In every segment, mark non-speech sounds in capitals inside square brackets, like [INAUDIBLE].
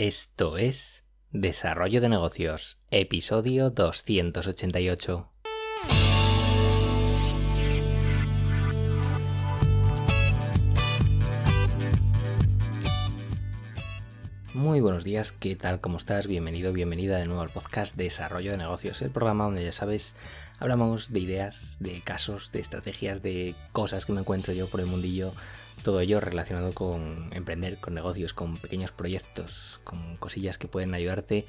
Esto es Desarrollo de Negocios, episodio 288. Muy buenos días, ¿qué tal? ¿Cómo estás? Bienvenido, bienvenida de nuevo al podcast Desarrollo de Negocios, el programa donde ya sabes, hablamos de ideas, de casos, de estrategias, de cosas que me encuentro yo por el mundillo todo ello relacionado con emprender, con negocios, con pequeños proyectos, con cosillas que pueden ayudarte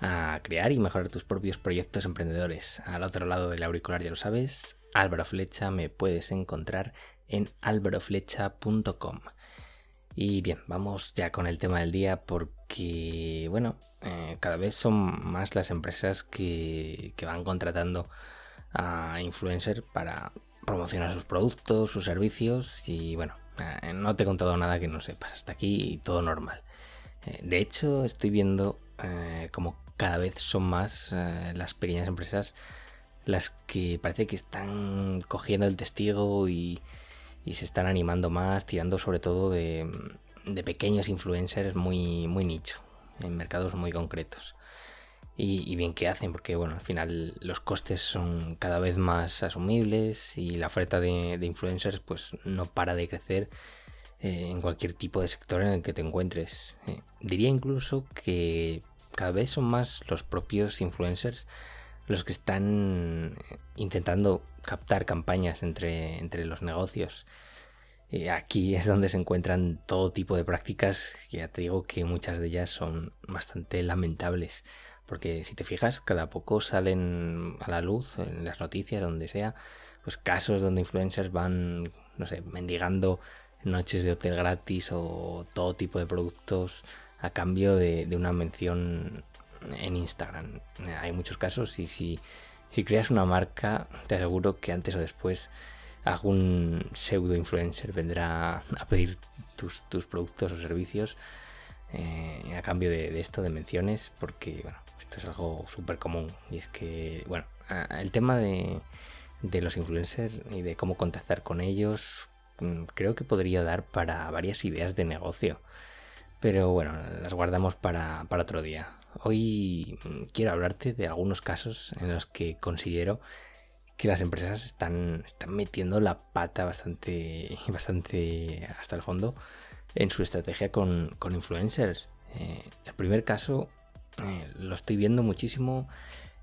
a crear y mejorar tus propios proyectos emprendedores. Al otro lado del auricular ya lo sabes, Álvaro Flecha me puedes encontrar en álvaroflecha.com. Y bien, vamos ya con el tema del día porque, bueno, eh, cada vez son más las empresas que, que van contratando a influencers para promocionar sus productos, sus servicios y, bueno, no te he contado nada que no sepas. Hasta aquí todo normal. Eh, de hecho, estoy viendo eh, como cada vez son más las pequeñas empresas las que parece que están cogiendo el testigo y, se están animando más, tirando sobre todo de, pequeños influencers muy, muy nicho, en mercados muy concretos. Y, bien que hacen, porque bueno, al final los costes son cada vez más asumibles y la oferta de, influencers pues no para de crecer eh, en cualquier tipo de sector en el que te encuentres. Eh, diría incluso que cada vez son más los propios influencers los que están intentando captar campañas entre, entre los negocios. Eh, aquí [LAUGHS] es donde se encuentran todo tipo de prácticas, que ya te digo que muchas de ellas son bastante lamentables. Porque si te fijas, cada poco salen a la luz en las noticias, donde sea, pues casos donde influencers van, no sé, mendigando noches de hotel gratis o todo tipo de productos a cambio de, una mención en Instagram. Hay muchos casos y si, si creas una marca, te aseguro que antes o después algún pseudo influencer vendrá a pedir tus, tus productos o servicios eh, a cambio de, de, esto, de menciones, porque bueno, esto es algo súper común. Y es que, bueno, el tema de, los influencers y de cómo contactar con ellos, mm, creo que podría dar para varias ideas de negocio. Pero bueno, las guardamos para, otro día. Hoy mm, quiero hablarte de algunos casos en los que considero que las empresas están, están metiendo la pata bastante, [LAUGHS] bastante hasta el fondo en su estrategia con, influencers. Eh, el primer caso eh, lo estoy viendo muchísimo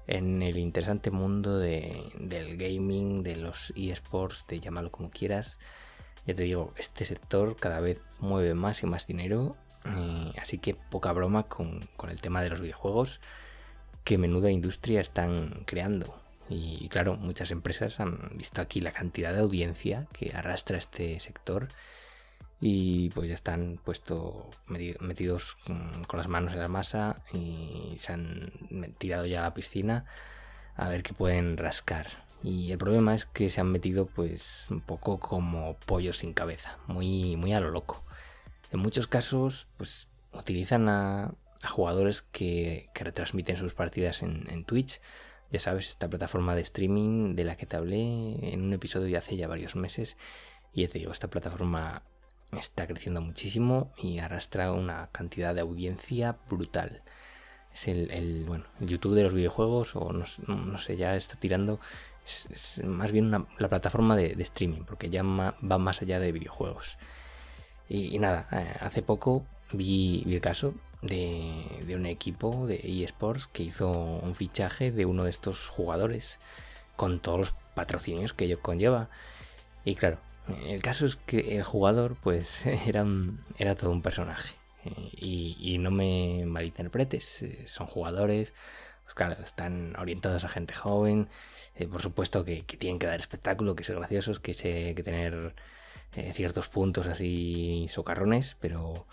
en el interesante mundo del gaming, de los eSports, de llamarlo como quieras. Ya te digo, este sector cada vez mueve más y más dinero, eh, así que poca broma con, el tema de los videojuegos, que menuda industria están creando. Y claro, muchas empresas han visto aquí la cantidad de audiencia que arrastra este sector y pues ya están puesto metidos con las manos en la masa y se han tirado ya a la piscina a ver qué pueden rascar. Y el problema es que se han metido pues un poco como pollos sin cabeza, muy, muy a lo loco. En muchos casos pues utilizan a, jugadores que, retransmiten sus partidas en, Twitch. Ya sabes, esta plataforma de streaming de la que te hablé en un episodio hace ya varios meses. Y ya te digo, esta plataforma está creciendo muchísimo y arrastra una cantidad de audiencia brutal. Es el, bueno, YouTube de los videojuegos, o no, sé, ya está tirando. Es, más bien la plataforma de, streaming, porque ya va más allá de videojuegos. Y, nada, eh, hace poco vi, el caso de, de, un equipo de eSports que hizo un fichaje de uno de estos jugadores con todos los patrocinios que ello conlleva. Y claro, el caso es que el jugador, pues, [LAUGHS] era, todo un personaje. Eh, y, no me malinterpretes, eh, son jugadores, pues claro, están orientados a gente joven, eh, por supuesto que, tienen que dar espectáculo, que ser graciosos, que, que tener ciertos puntos así socarrones, pero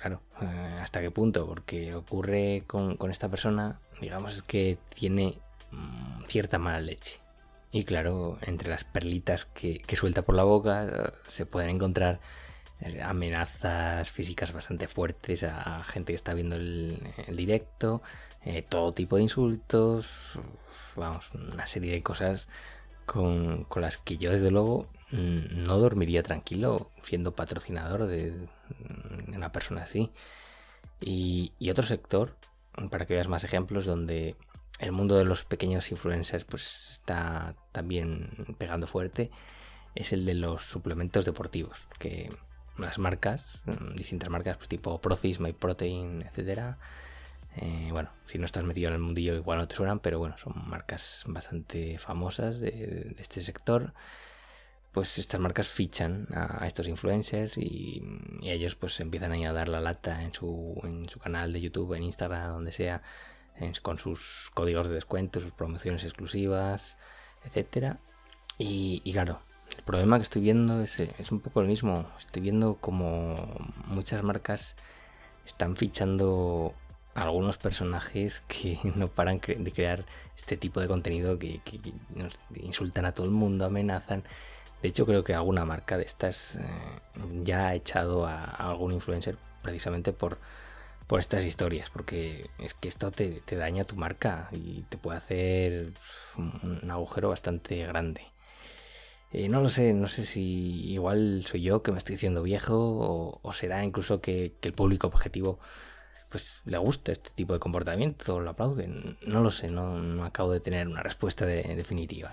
claro, ¿hasta qué punto? Porque ocurre con, con esta persona, digamos, es que tiene mm, cierta mala leche. Y claro, entre las perlitas que, suelta por la boca eh, se pueden encontrar eh, amenazas físicas bastante fuertes a gente que está viendo el, directo, eh, todo tipo de insultos, vamos, una serie de cosas con, las que yo desde luego mm, no dormiría tranquilo siendo patrocinador de una persona así. Y, otro sector, para que veas más ejemplos, donde el mundo de los pequeños influencers pues está también pegando fuerte, es el de los suplementos deportivos, que las marcas, mm, distintas marcas, pues tipo Procis, MyProtein, etcétera. Eh, bueno, si no estás metido en el mundillo igual no te suenan, pero bueno, son marcas bastante famosas de, este sector. Pues estas marcas fichan a, estos influencers y, ellos pues empiezan a dar la lata en su, en su canal de YouTube, en Instagram, donde sea, con sus códigos de descuento, sus promociones exclusivas, etcétera. Y, y claro, el problema que estoy viendo es, es un poco el mismo. Estoy viendo como muchas marcas están fichando algunos personajes que [LAUGHS] no paran de crear este tipo de contenido que, nos insultan a todo el mundo, amenazan. De hecho, creo que alguna marca de estas eh, ya ha echado a, algún influencer precisamente por, por estas historias, porque es que esto te, daña tu marca y te puede hacer un agujero bastante grande. Eh, no lo sé, no sé si igual soy yo que me estoy diciendo viejo o, será incluso que, el público objetivo pues le gusta este tipo de comportamiento, lo aplauden. No lo sé, no, acabo de tener una respuesta definitiva.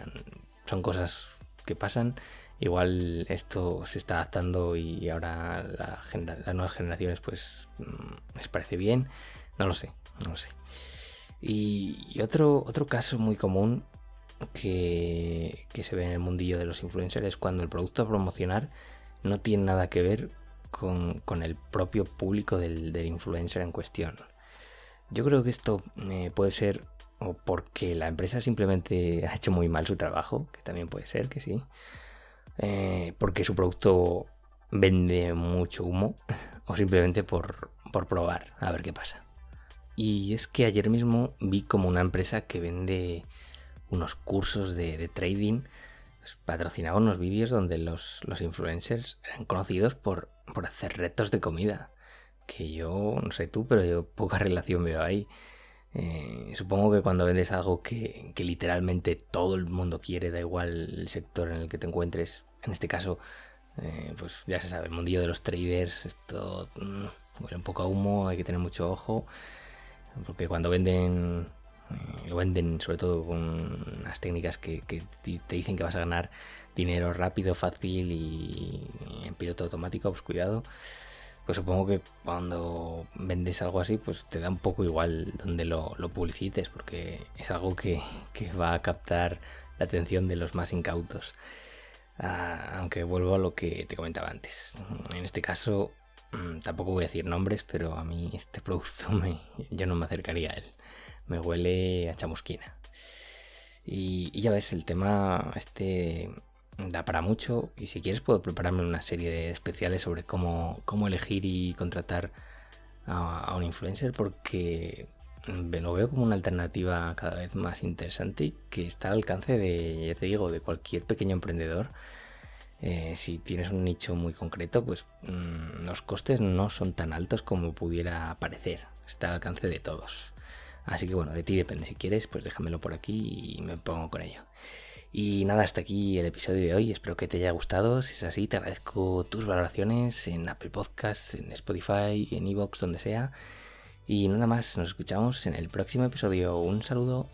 Son cosas que pasan. Igual esto se está adaptando y ahora las nuevas generaciones pues mm, les parece bien. No lo sé, no lo sé. Y, otro, otro caso muy común que, se ve en el mundillo de los influencers es cuando el producto a promocionar no tiene nada que ver con, el propio público del, influencer en cuestión. Yo creo que esto eh, puede ser o porque la empresa simplemente [LAUGHS] ha hecho muy mal su trabajo, que también puede ser que sí, eh, porque su producto vende mucho humo [LAUGHS] o simplemente por, por probar a ver qué pasa. Y es que ayer mismo vi como una empresa que vende unos cursos de, trading, pues, patrocinaba unos vídeos donde los, influencers eran conocidos por, por hacer retos de comida. Que yo, no sé tú, pero yo poca [LAUGHS] relación veo ahí. Eh, supongo que cuando vendes algo que, literalmente todo el mundo quiere, da igual el sector en el que te encuentres, en este caso, eh, pues ya se sabe, el mundillo de los traders, esto mm, huele un poco a humo, hay que tener mucho ojo, porque cuando venden eh, lo venden sobre todo con unas técnicas que, te dicen que vas a ganar dinero rápido, fácil y en piloto automático, pues cuidado. Pues supongo que cuando vendes algo así, pues te da un poco igual donde lo, publicites, porque es algo que, va a captar la atención de los más incautos. Ah, aunque vuelvo a lo que te comentaba antes. En este caso, mm, tampoco voy a decir nombres, pero a mí este producto me, yo no me acercaría a él me huele a chamusquina. Y, ya ves, el tema este da para mucho y si quieres puedo prepararme una serie de especiales sobre cómo, cómo elegir y contratar a, un influencer porque lo veo como una alternativa cada vez más interesante que está al alcance de, ya te digo, de cualquier pequeño emprendedor. Eh, si tienes un nicho muy concreto, pues mm, los costes no son tan altos como pudiera parecer. Está al alcance de todos. Así que bueno, de ti depende. Si quieres, pues déjamelo por aquí y me pongo con ello. Y nada, hasta aquí el episodio de hoy. Espero que te haya gustado. Si es así, te agradezco tus valoraciones en Apple Podcasts, en Spotify, en Evox, donde sea. Y nada más, nos escuchamos en el próximo episodio. Un saludo.